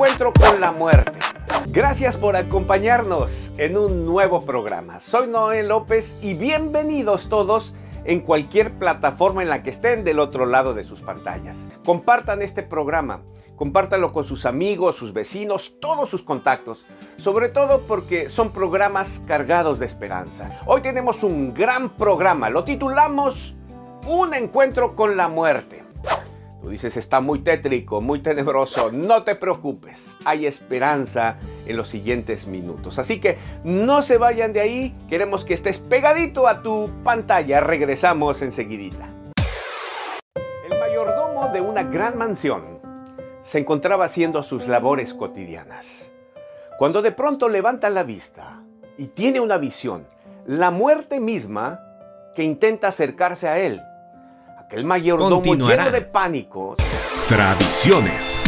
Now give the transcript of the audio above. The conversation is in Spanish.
encuentro con la muerte. Gracias por acompañarnos en un nuevo programa. Soy Noé López y bienvenidos todos en cualquier plataforma en la que estén del otro lado de sus pantallas. Compartan este programa, compártanlo con sus amigos, sus vecinos, todos sus contactos, sobre todo porque son programas cargados de esperanza. Hoy tenemos un gran programa, lo titulamos Un encuentro con la muerte. Tú dices, está muy tétrico, muy tenebroso. No te preocupes, hay esperanza en los siguientes minutos. Así que no se vayan de ahí, queremos que estés pegadito a tu pantalla. Regresamos enseguidita. El mayordomo de una gran mansión se encontraba haciendo sus labores cotidianas. Cuando de pronto levanta la vista y tiene una visión, la muerte misma que intenta acercarse a él. Aquel mayordomo lleno de pánico. Tradiciones